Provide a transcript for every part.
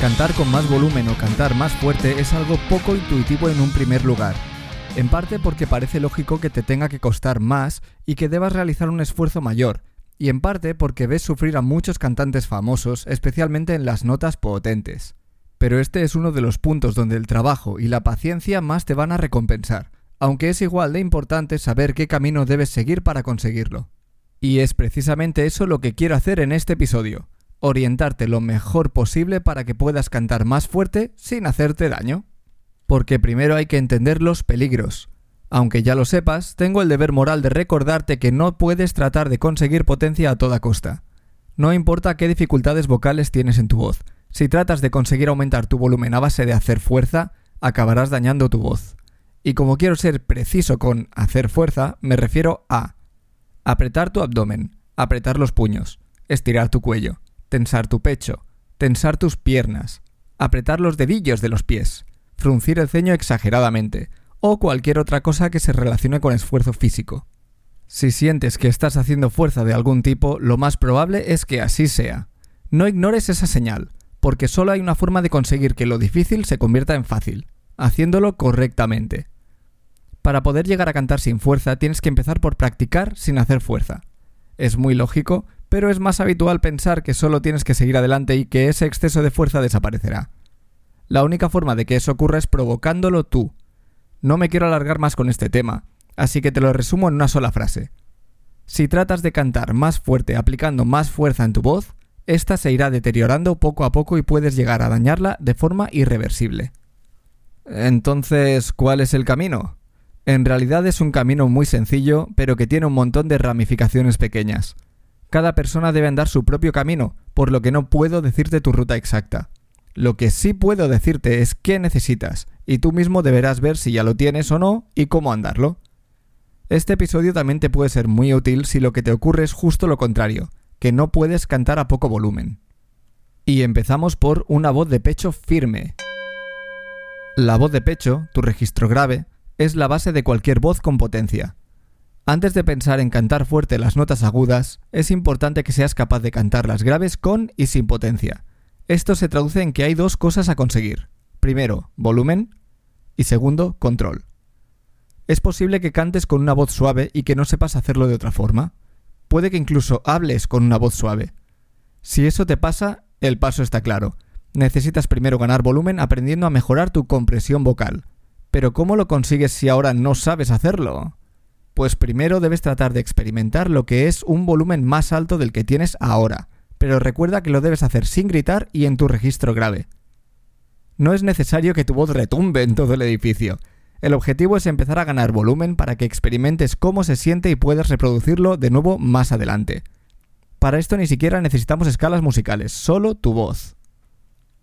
Cantar con más volumen o cantar más fuerte es algo poco intuitivo en un primer lugar. En parte porque parece lógico que te tenga que costar más y que debas realizar un esfuerzo mayor, y en parte porque ves sufrir a muchos cantantes famosos, especialmente en las notas potentes. Pero este es uno de los puntos donde el trabajo y la paciencia más te van a recompensar, aunque es igual de importante saber qué camino debes seguir para conseguirlo. Y es precisamente eso lo que quiero hacer en este episodio orientarte lo mejor posible para que puedas cantar más fuerte sin hacerte daño. Porque primero hay que entender los peligros. Aunque ya lo sepas, tengo el deber moral de recordarte que no puedes tratar de conseguir potencia a toda costa. No importa qué dificultades vocales tienes en tu voz, si tratas de conseguir aumentar tu volumen a base de hacer fuerza, acabarás dañando tu voz. Y como quiero ser preciso con hacer fuerza, me refiero a apretar tu abdomen, apretar los puños, estirar tu cuello, tensar tu pecho, tensar tus piernas, apretar los dedillos de los pies, fruncir el ceño exageradamente, o cualquier otra cosa que se relacione con esfuerzo físico. Si sientes que estás haciendo fuerza de algún tipo, lo más probable es que así sea. No ignores esa señal, porque solo hay una forma de conseguir que lo difícil se convierta en fácil, haciéndolo correctamente. Para poder llegar a cantar sin fuerza tienes que empezar por practicar sin hacer fuerza. Es muy lógico, pero es más habitual pensar que solo tienes que seguir adelante y que ese exceso de fuerza desaparecerá. La única forma de que eso ocurra es provocándolo tú. No me quiero alargar más con este tema, así que te lo resumo en una sola frase. Si tratas de cantar más fuerte aplicando más fuerza en tu voz, esta se irá deteriorando poco a poco y puedes llegar a dañarla de forma irreversible. Entonces, ¿cuál es el camino? En realidad es un camino muy sencillo, pero que tiene un montón de ramificaciones pequeñas. Cada persona debe andar su propio camino, por lo que no puedo decirte tu ruta exacta. Lo que sí puedo decirte es qué necesitas, y tú mismo deberás ver si ya lo tienes o no y cómo andarlo. Este episodio también te puede ser muy útil si lo que te ocurre es justo lo contrario, que no puedes cantar a poco volumen. Y empezamos por una voz de pecho firme. La voz de pecho, tu registro grave, es la base de cualquier voz con potencia. Antes de pensar en cantar fuerte las notas agudas, es importante que seas capaz de cantar las graves con y sin potencia. Esto se traduce en que hay dos cosas a conseguir. Primero, volumen y segundo, control. Es posible que cantes con una voz suave y que no sepas hacerlo de otra forma. Puede que incluso hables con una voz suave. Si eso te pasa, el paso está claro. Necesitas primero ganar volumen aprendiendo a mejorar tu compresión vocal. Pero ¿cómo lo consigues si ahora no sabes hacerlo? Pues primero debes tratar de experimentar lo que es un volumen más alto del que tienes ahora, pero recuerda que lo debes hacer sin gritar y en tu registro grave. No es necesario que tu voz retumbe en todo el edificio. El objetivo es empezar a ganar volumen para que experimentes cómo se siente y puedas reproducirlo de nuevo más adelante. Para esto ni siquiera necesitamos escalas musicales, solo tu voz.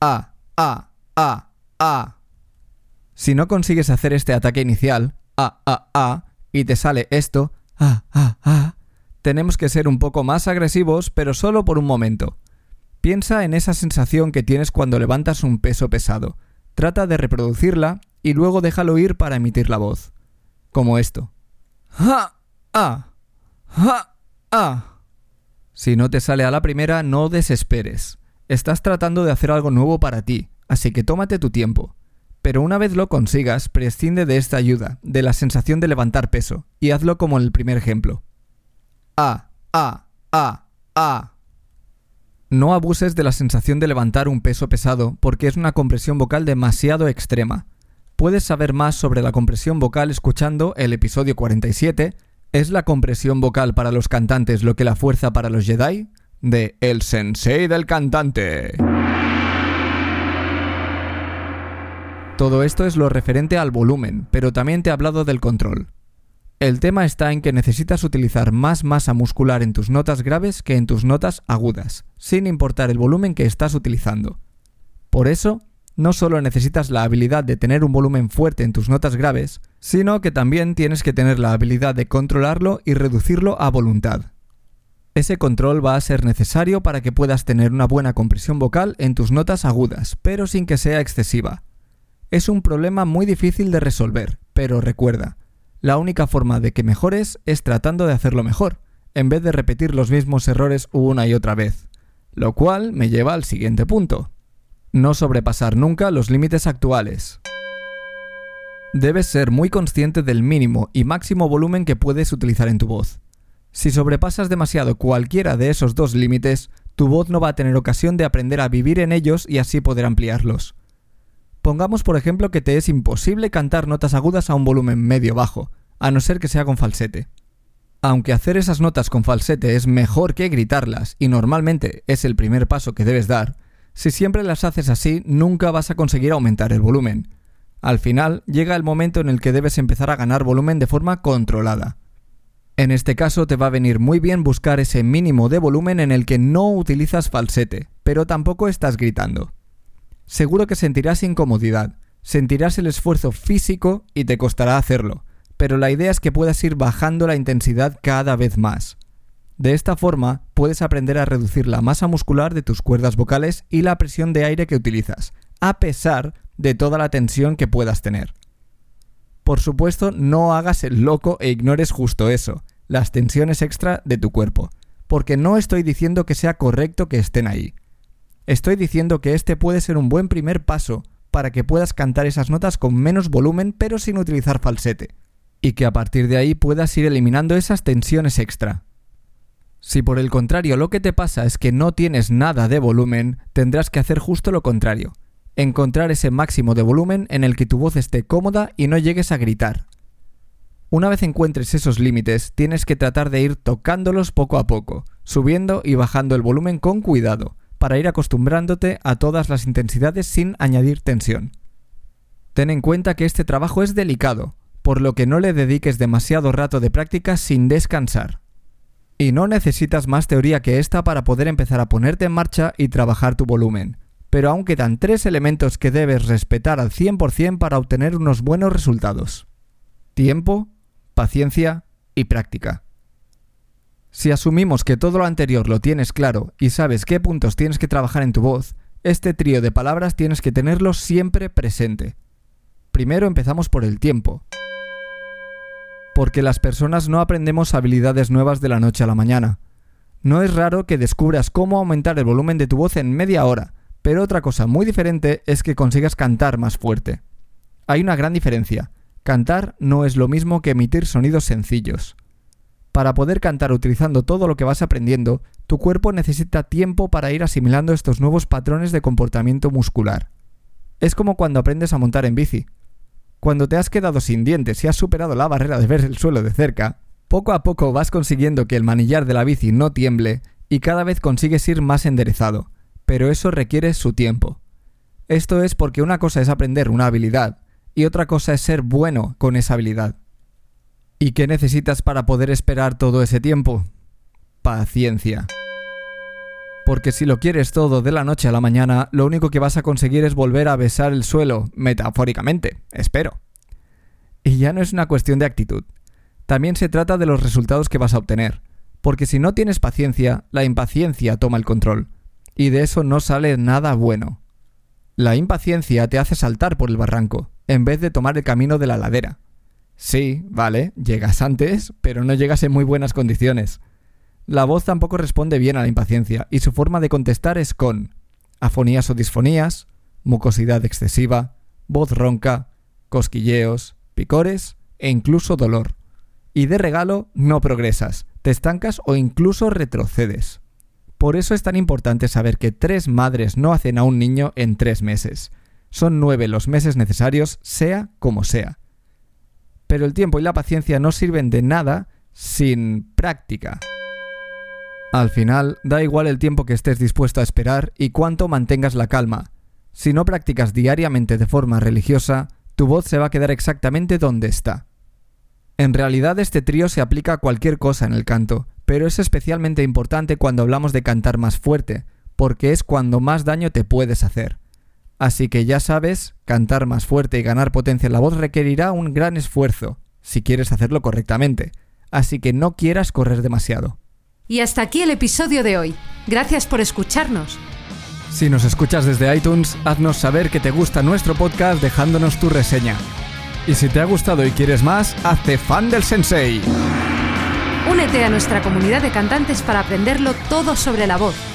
A, A, A, A. Si no consigues hacer este ataque inicial, A, A, A, y te sale esto, ah, ah, ah, tenemos que ser un poco más agresivos, pero solo por un momento. Piensa en esa sensación que tienes cuando levantas un peso pesado. Trata de reproducirla y luego déjalo ir para emitir la voz. Como esto. ¡Ja! ¡Ah! ¡Ah! Si no te sale a la primera, no desesperes. Estás tratando de hacer algo nuevo para ti, así que tómate tu tiempo. Pero una vez lo consigas, prescinde de esta ayuda, de la sensación de levantar peso, y hazlo como en el primer ejemplo. A, A, A, A. No abuses de la sensación de levantar un peso pesado porque es una compresión vocal demasiado extrema. Puedes saber más sobre la compresión vocal escuchando el episodio 47, ¿Es la compresión vocal para los cantantes lo que la fuerza para los Jedi? de El Sensei del Cantante. Todo esto es lo referente al volumen, pero también te he hablado del control. El tema está en que necesitas utilizar más masa muscular en tus notas graves que en tus notas agudas, sin importar el volumen que estás utilizando. Por eso, no solo necesitas la habilidad de tener un volumen fuerte en tus notas graves, sino que también tienes que tener la habilidad de controlarlo y reducirlo a voluntad. Ese control va a ser necesario para que puedas tener una buena compresión vocal en tus notas agudas, pero sin que sea excesiva. Es un problema muy difícil de resolver, pero recuerda, la única forma de que mejores es tratando de hacerlo mejor, en vez de repetir los mismos errores una y otra vez. Lo cual me lleva al siguiente punto. No sobrepasar nunca los límites actuales. Debes ser muy consciente del mínimo y máximo volumen que puedes utilizar en tu voz. Si sobrepasas demasiado cualquiera de esos dos límites, tu voz no va a tener ocasión de aprender a vivir en ellos y así poder ampliarlos. Pongamos por ejemplo que te es imposible cantar notas agudas a un volumen medio bajo, a no ser que sea con falsete. Aunque hacer esas notas con falsete es mejor que gritarlas y normalmente es el primer paso que debes dar, si siempre las haces así, nunca vas a conseguir aumentar el volumen. Al final, llega el momento en el que debes empezar a ganar volumen de forma controlada. En este caso te va a venir muy bien buscar ese mínimo de volumen en el que no utilizas falsete, pero tampoco estás gritando. Seguro que sentirás incomodidad, sentirás el esfuerzo físico y te costará hacerlo, pero la idea es que puedas ir bajando la intensidad cada vez más. De esta forma, puedes aprender a reducir la masa muscular de tus cuerdas vocales y la presión de aire que utilizas, a pesar de toda la tensión que puedas tener. Por supuesto, no hagas el loco e ignores justo eso, las tensiones extra de tu cuerpo, porque no estoy diciendo que sea correcto que estén ahí. Estoy diciendo que este puede ser un buen primer paso para que puedas cantar esas notas con menos volumen pero sin utilizar falsete, y que a partir de ahí puedas ir eliminando esas tensiones extra, si por el contrario lo que te pasa es que no tienes nada de volumen, tendrás que hacer justo lo contrario. Encontrar ese máximo de volumen en el que tu voz esté cómoda y no llegues a gritar. Una vez encuentres esos límites, tienes que tratar de ir tocándolos poco a poco, subiendo y bajando el volumen con cuidado, para ir acostumbrándote a todas las intensidades sin añadir tensión. Ten en cuenta que este trabajo es delicado, por lo que no le dediques demasiado rato de práctica sin descansar. Y no necesitas más teoría que esta para poder empezar a ponerte en marcha y trabajar tu volumen. Pero aún quedan tres elementos que debes respetar al 100% para obtener unos buenos resultados. Tiempo, paciencia y práctica. Si asumimos que todo lo anterior lo tienes claro y sabes qué puntos tienes que trabajar en tu voz, este trío de palabras tienes que tenerlo siempre presente. Primero empezamos por el tiempo porque las personas no aprendemos habilidades nuevas de la noche a la mañana. No es raro que descubras cómo aumentar el volumen de tu voz en media hora, pero otra cosa muy diferente es que consigas cantar más fuerte. Hay una gran diferencia. Cantar no es lo mismo que emitir sonidos sencillos. Para poder cantar utilizando todo lo que vas aprendiendo, tu cuerpo necesita tiempo para ir asimilando estos nuevos patrones de comportamiento muscular. Es como cuando aprendes a montar en bici. Cuando te has quedado sin dientes y has superado la barrera de ver el suelo de cerca, poco a poco vas consiguiendo que el manillar de la bici no tiemble y cada vez consigues ir más enderezado, pero eso requiere su tiempo. Esto es porque una cosa es aprender una habilidad y otra cosa es ser bueno con esa habilidad. ¿Y qué necesitas para poder esperar todo ese tiempo? Paciencia. Porque si lo quieres todo de la noche a la mañana, lo único que vas a conseguir es volver a besar el suelo, metafóricamente, espero. Y ya no es una cuestión de actitud. También se trata de los resultados que vas a obtener. Porque si no tienes paciencia, la impaciencia toma el control. Y de eso no sale nada bueno. La impaciencia te hace saltar por el barranco, en vez de tomar el camino de la ladera. Sí, vale, llegas antes, pero no llegas en muy buenas condiciones. La voz tampoco responde bien a la impaciencia y su forma de contestar es con afonías o disfonías, mucosidad excesiva, voz ronca, cosquilleos, picores e incluso dolor. Y de regalo no progresas, te estancas o incluso retrocedes. Por eso es tan importante saber que tres madres no hacen a un niño en tres meses. Son nueve los meses necesarios, sea como sea. Pero el tiempo y la paciencia no sirven de nada sin práctica. Al final, da igual el tiempo que estés dispuesto a esperar y cuánto mantengas la calma. Si no practicas diariamente de forma religiosa, tu voz se va a quedar exactamente donde está. En realidad este trío se aplica a cualquier cosa en el canto, pero es especialmente importante cuando hablamos de cantar más fuerte, porque es cuando más daño te puedes hacer. Así que ya sabes, cantar más fuerte y ganar potencia en la voz requerirá un gran esfuerzo, si quieres hacerlo correctamente. Así que no quieras correr demasiado. Y hasta aquí el episodio de hoy. Gracias por escucharnos. Si nos escuchas desde iTunes, haznos saber que te gusta nuestro podcast dejándonos tu reseña. Y si te ha gustado y quieres más, hazte fan del sensei. Únete a nuestra comunidad de cantantes para aprenderlo todo sobre la voz.